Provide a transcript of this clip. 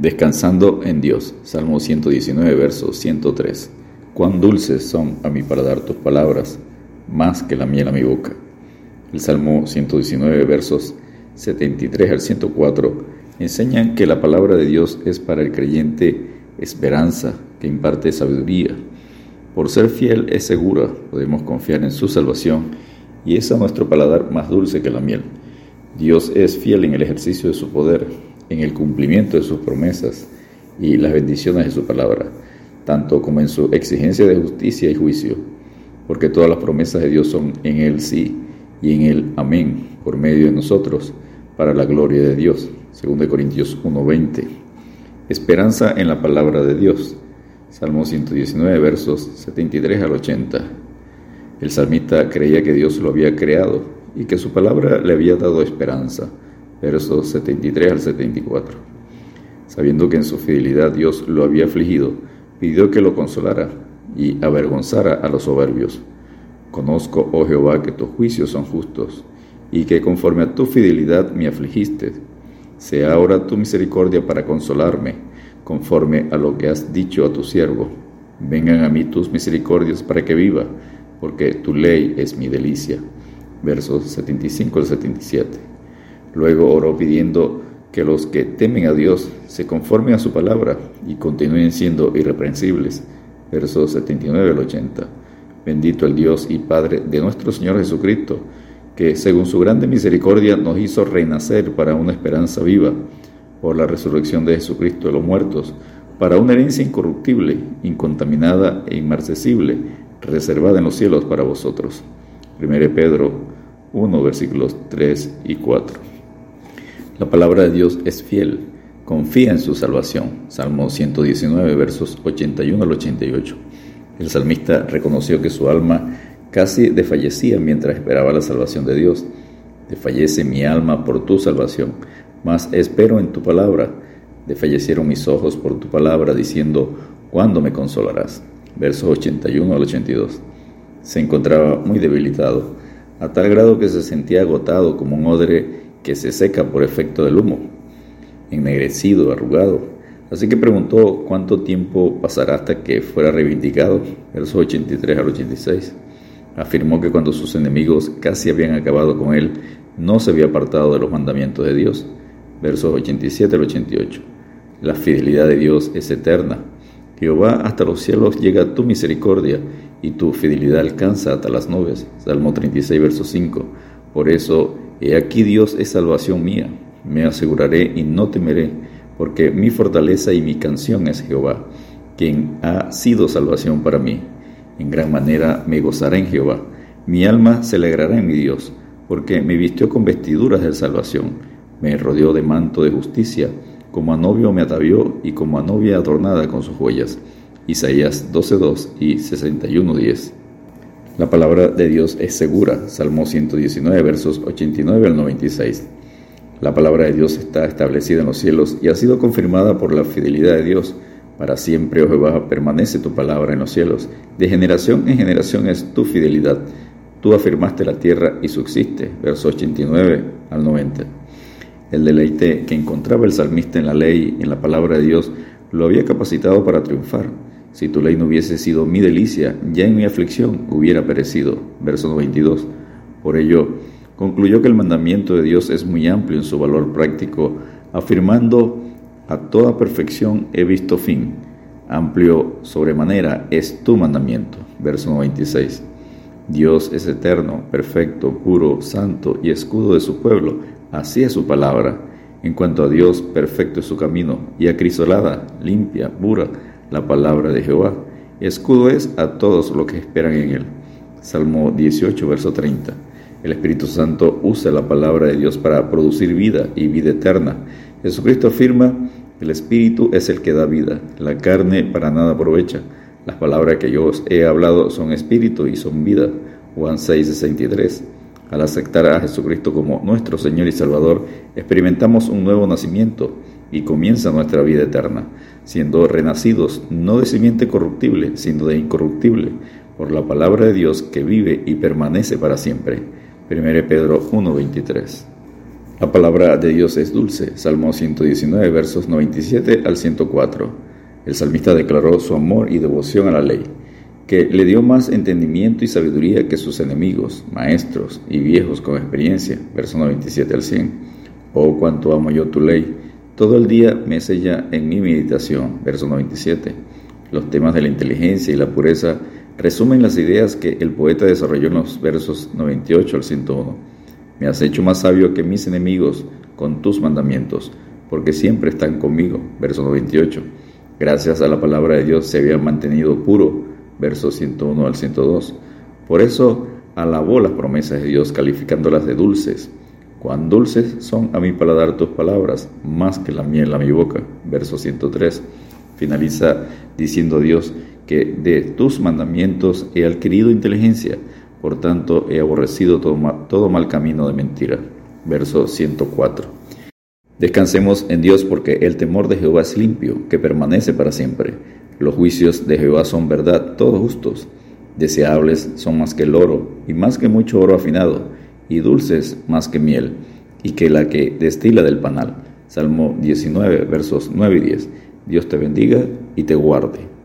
Descansando en Dios. Salmo 119, verso 103. Cuán dulces son a mí para dar tus palabras, más que la miel a mi boca. El Salmo 119, versos 73 al 104, enseñan que la palabra de Dios es para el creyente esperanza, que imparte sabiduría. Por ser fiel es segura, podemos confiar en su salvación, y es a nuestro paladar más dulce que la miel. Dios es fiel en el ejercicio de su poder, en el cumplimiento de sus promesas y las bendiciones de su palabra, tanto como en su exigencia de justicia y juicio, porque todas las promesas de Dios son en el sí y en el amén por medio de nosotros, para la gloria de Dios. 2 Corintios 1:20. Esperanza en la palabra de Dios. Salmo 119, versos 73 al 80. El salmista creía que Dios lo había creado y que su palabra le había dado esperanza versos 73 al 74. Sabiendo que en su fidelidad Dios lo había afligido, pidió que lo consolara y avergonzara a los soberbios. Conozco, oh Jehová, que tus juicios son justos, y que conforme a tu fidelidad me afligiste. Sea ahora tu misericordia para consolarme, conforme a lo que has dicho a tu siervo. Vengan a mí tus misericordias para que viva, porque tu ley es mi delicia. Versos 75 al 77. Luego oró pidiendo que los que temen a Dios se conformen a su palabra y continúen siendo irreprensibles. Versos 79 al 80. Bendito el Dios y Padre de nuestro Señor Jesucristo, que según su grande misericordia nos hizo renacer para una esperanza viva por la resurrección de Jesucristo de los muertos, para una herencia incorruptible, incontaminada e inmarcesible, reservada en los cielos para vosotros. 1 Pedro 1, versículos 3 y 4. La palabra de Dios es fiel, confía en su salvación. Salmo 119, versos 81 al 88. El salmista reconoció que su alma casi desfallecía mientras esperaba la salvación de Dios. Desfallece mi alma por tu salvación, mas espero en tu palabra. Desfallecieron mis ojos por tu palabra, diciendo, ¿cuándo me consolarás? Versos 81 al 82. Se encontraba muy debilitado, a tal grado que se sentía agotado como un odre que se seca por efecto del humo, ennegrecido, arrugado. Así que preguntó cuánto tiempo pasará hasta que fuera reivindicado, versos 83 al 86. Afirmó que cuando sus enemigos casi habían acabado con él, no se había apartado de los mandamientos de Dios, versos 87 al 88. La fidelidad de Dios es eterna. Jehová hasta los cielos llega tu misericordia y tu fidelidad alcanza hasta las nubes. Salmo 36, verso 5. Por eso He aquí Dios es salvación mía, me aseguraré y no temeré, porque mi fortaleza y mi canción es Jehová, quien ha sido salvación para mí. En gran manera me gozaré en Jehová, mi alma se alegrará en mi Dios, porque me vistió con vestiduras de salvación, me rodeó de manto de justicia, como a novio me atavió y como a novia adornada con sus joyas. Isaías 12.2 y 61.10 la palabra de Dios es segura. Salmo 119, versos 89 al 96. La palabra de Dios está establecida en los cielos y ha sido confirmada por la fidelidad de Dios. Para siempre, oh Jehová, permanece tu palabra en los cielos. De generación en generación es tu fidelidad. Tú afirmaste la tierra y subsiste. Versos 89 al 90. El deleite que encontraba el salmista en la ley, en la palabra de Dios, lo había capacitado para triunfar. Si tu ley no hubiese sido mi delicia, ya en mi aflicción hubiera perecido. Verso 22. Por ello, concluyó que el mandamiento de Dios es muy amplio en su valor práctico, afirmando, a toda perfección he visto fin. Amplio sobremanera es tu mandamiento. Verso 96. Dios es eterno, perfecto, puro, santo y escudo de su pueblo. Así es su palabra. En cuanto a Dios, perfecto es su camino, y acrisolada, limpia, pura, la palabra de Jehová. Escudo es a todos los que esperan en él. Salmo 18, verso 30. El Espíritu Santo usa la palabra de Dios para producir vida y vida eterna. Jesucristo afirma, el Espíritu es el que da vida, la carne para nada aprovecha. Las palabras que yo os he hablado son espíritu y son vida. Juan 6, 63. Al aceptar a Jesucristo como nuestro Señor y Salvador, experimentamos un nuevo nacimiento y comienza nuestra vida eterna, siendo renacidos no de simiente corruptible, sino de incorruptible, por la palabra de Dios que vive y permanece para siempre. 1 Pedro 1:23 La palabra de Dios es dulce. Salmo 119, versos 97 al 104. El salmista declaró su amor y devoción a la ley, que le dio más entendimiento y sabiduría que sus enemigos, maestros y viejos con experiencia. Verso 97 al 100. Oh, cuánto amo yo tu ley. Todo el día me sella en mi meditación. Verso 97. Los temas de la inteligencia y la pureza resumen las ideas que el poeta desarrolló en los versos 98 al 101. Me has hecho más sabio que mis enemigos con tus mandamientos, porque siempre están conmigo. Verso 98. Gracias a la palabra de Dios se había mantenido puro. Verso 101 al 102. Por eso alabó las promesas de Dios, calificándolas de dulces. Cuán dulces son a mi paladar tus palabras, más que la miel a mi boca. Verso 103. Finaliza diciendo Dios que de tus mandamientos he adquirido inteligencia por tanto, he aborrecido todo mal, todo mal camino de mentira. Verso 104. Descansemos en Dios porque el temor de Jehová es limpio, que permanece para siempre. Los juicios de Jehová son verdad, todos justos. Deseables son más que el oro, y más que mucho oro afinado, y dulces más que miel, y que la que destila del panal. Salmo 19, versos 9 y 10. Dios te bendiga y te guarde.